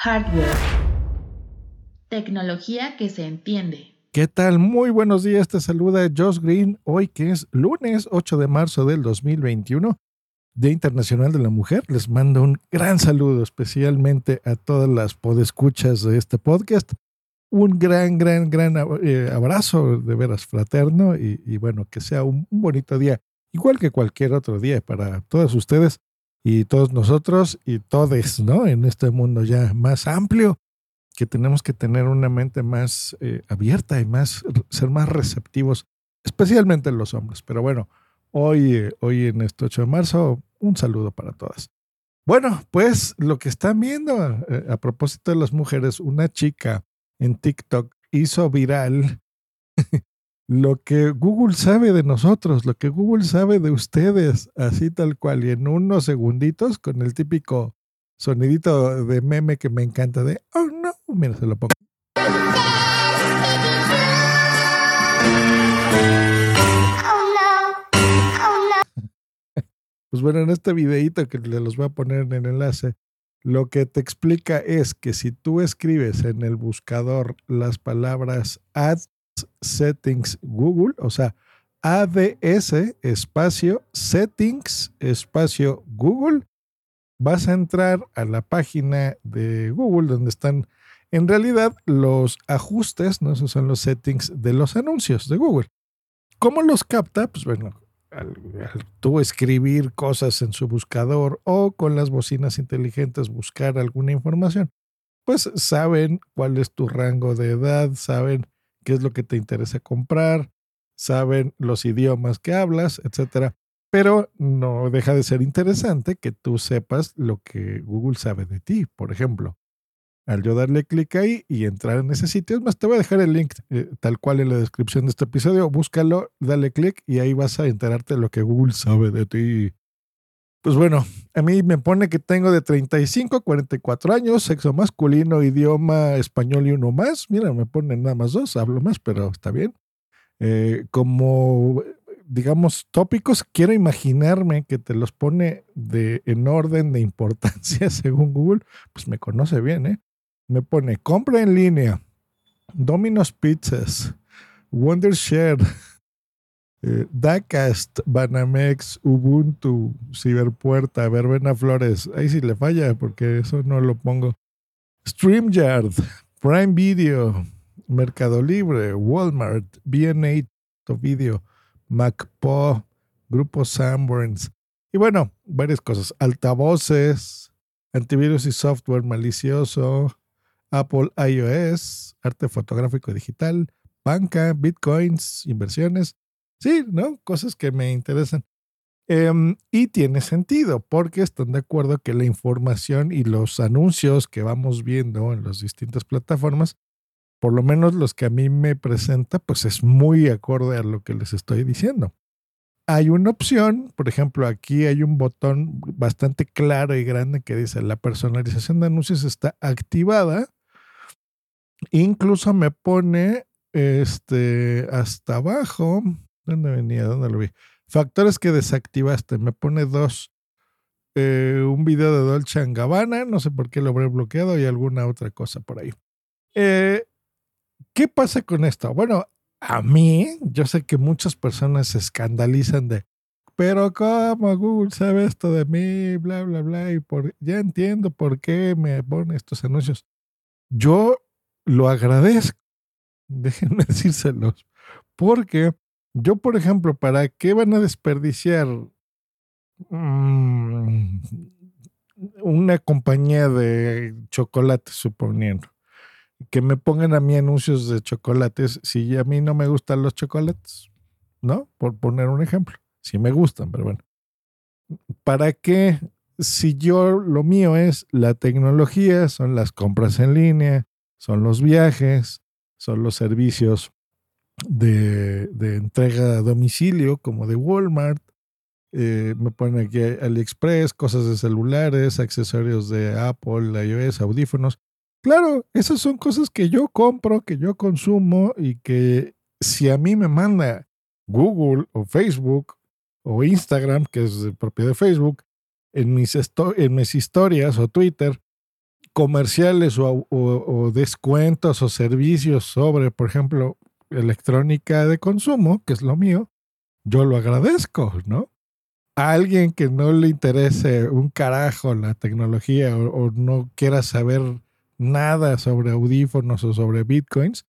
Hardware. Tecnología que se entiende. ¿Qué tal? Muy buenos días. Te saluda Josh Green. Hoy que es lunes 8 de marzo del 2021, Día Internacional de la Mujer. Les mando un gran saludo especialmente a todas las podescuchas de este podcast. Un gran, gran, gran eh, abrazo de veras fraterno y, y bueno, que sea un, bonito día, igual que cualquier otro día para todos ustedes y todos nosotros y todes, ¿no? En este mundo ya más amplio que tenemos que tener una mente más eh, abierta y más ser más receptivos, especialmente los hombres. Pero bueno, hoy, eh, hoy en este 8 de marzo, un saludo para todas. Bueno, pues lo que están viendo eh, a propósito de las mujeres, una chica en TikTok hizo viral lo que Google sabe de nosotros, lo que Google sabe de ustedes, así tal cual, y en unos segunditos con el típico sonidito de meme que me encanta de, oh no, mira, se lo pongo. Pues bueno, en este videito que les voy a poner en el enlace, lo que te explica es que si tú escribes en el buscador las palabras Ads Settings Google, o sea, ADS espacio Settings espacio Google, vas a entrar a la página de Google donde están en realidad los ajustes, ¿no? esos son los settings de los anuncios de Google. ¿Cómo los capta? Pues bueno, al, al, tú escribir cosas en su buscador o con las bocinas inteligentes buscar alguna información, pues saben cuál es tu rango de edad, saben qué es lo que te interesa comprar, saben los idiomas que hablas, etcétera. Pero no deja de ser interesante que tú sepas lo que Google sabe de ti. Por ejemplo, al yo darle clic ahí y entrar en ese sitio, es más, te voy a dejar el link eh, tal cual en la descripción de este episodio. Búscalo, dale clic y ahí vas a enterarte de lo que Google sabe de ti. Pues bueno, a mí me pone que tengo de 35 a 44 años, sexo masculino, idioma español y uno más. Mira, me ponen nada más dos, hablo más, pero está bien. Eh, como digamos, tópicos, quiero imaginarme que te los pone de, en orden de importancia según Google, pues me conoce bien, ¿eh? Me pone compra en línea, Domino's Pizzas, Wondershare, eh, Dacast, Banamex, Ubuntu, Ciberpuerta, Verbena Flores. Ahí sí le falla porque eso no lo pongo. StreamYard, Prime Video, Mercado Libre, Walmart, BN8 Video. MacPo, Grupo Sanborns. Y bueno, varias cosas. Altavoces, antivirus y software malicioso, Apple iOS, arte fotográfico digital, banca, bitcoins, inversiones. Sí, ¿no? Cosas que me interesan. Um, y tiene sentido, porque están de acuerdo que la información y los anuncios que vamos viendo en las distintas plataformas por lo menos los que a mí me presenta, pues es muy acorde a lo que les estoy diciendo. Hay una opción, por ejemplo, aquí hay un botón bastante claro y grande que dice la personalización de anuncios está activada. Incluso me pone este hasta abajo. ¿Dónde venía? ¿Dónde lo vi? Factores que desactivaste. Me pone dos. Eh, un video de Dolce Gabbana, no sé por qué lo habré bloqueado y alguna otra cosa por ahí. Eh, ¿Qué pasa con esto? Bueno, a mí, yo sé que muchas personas se escandalizan de, pero ¿cómo Google sabe esto de mí? Bla, bla, bla. Y por, ya entiendo por qué me pone estos anuncios. Yo lo agradezco. Déjenme decírselos. Porque yo, por ejemplo, ¿para qué van a desperdiciar mmm, una compañía de chocolate, suponiendo? que me pongan a mí anuncios de chocolates si a mí no me gustan los chocolates, ¿no? Por poner un ejemplo. Sí me gustan, pero bueno. ¿Para qué si yo lo mío es la tecnología, son las compras en línea, son los viajes, son los servicios de, de entrega a domicilio como de Walmart, eh, me ponen aquí AliExpress, cosas de celulares, accesorios de Apple, iOS, audífonos. Claro, esas son cosas que yo compro, que yo consumo y que si a mí me manda Google o Facebook o Instagram, que es propiedad de Facebook, en mis, en mis historias o Twitter, comerciales o, o, descuentos o servicios sobre, por ejemplo, electrónica de consumo, que es lo mío, yo lo agradezco, ¿no? A alguien que no le interese un carajo la tecnología o no quiera saber nada sobre audífonos o sobre bitcoins,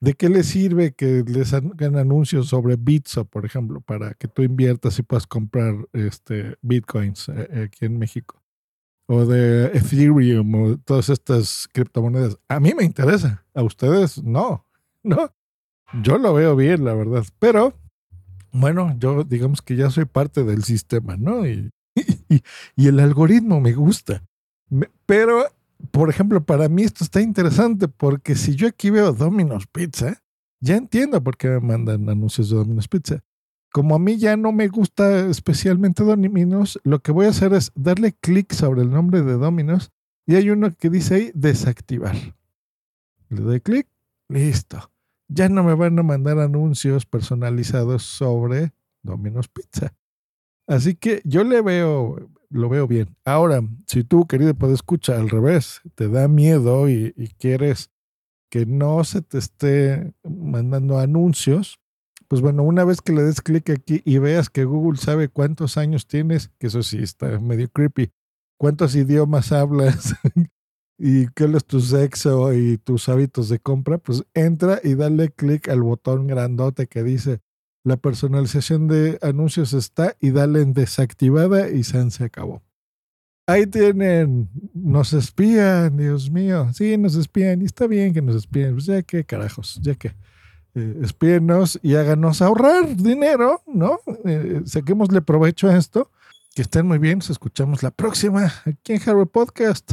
¿de qué le sirve que les hagan anuncios sobre Bitso, por ejemplo, para que tú inviertas y puedas comprar este, bitcoins eh, eh, aquí en México? O de Ethereum o todas estas criptomonedas. A mí me interesa, a ustedes no, ¿no? Yo lo veo bien, la verdad. Pero, bueno, yo digamos que ya soy parte del sistema, ¿no? Y, el algoritmo me gusta. pero por ejemplo, para mí esto está interesante porque si yo aquí veo Domino's Pizza, ya entiendo por qué me mandan anuncios de Domino's Pizza. Como a mí ya no me gusta especialmente Domino's, lo que voy a hacer es darle clic sobre el nombre de Domino's y hay uno que dice ahí desactivar. Le doy clic, listo. Ya no me van a mandar anuncios personalizados sobre Domino's Pizza. Así que yo le veo lo veo bien. Ahora, si tú, querido, puedes escuchar al revés, te da miedo y, quieres que no se te esté mandando anuncios, pues bueno, una vez que le des clic aquí y veas que Google sabe cuántos años tienes, que eso sí está medio creepy, cuántos idiomas hablas y cuál es tu sexo y tus hábitos de compra, pues entra y dale clic al botón grandote que dice la personalización de anuncios está y dale en desactivada y se acabó. Ahí tienen, nos espían, Dios mío. Sí, nos espían y está bien que nos espíen. Pues ya que carajos, ya que eh, espíenos y háganos ahorrar dinero, ¿no? Eh, saquémosle provecho a esto. Que estén muy bien. Nos escuchamos la próxima aquí en Harvard Podcast.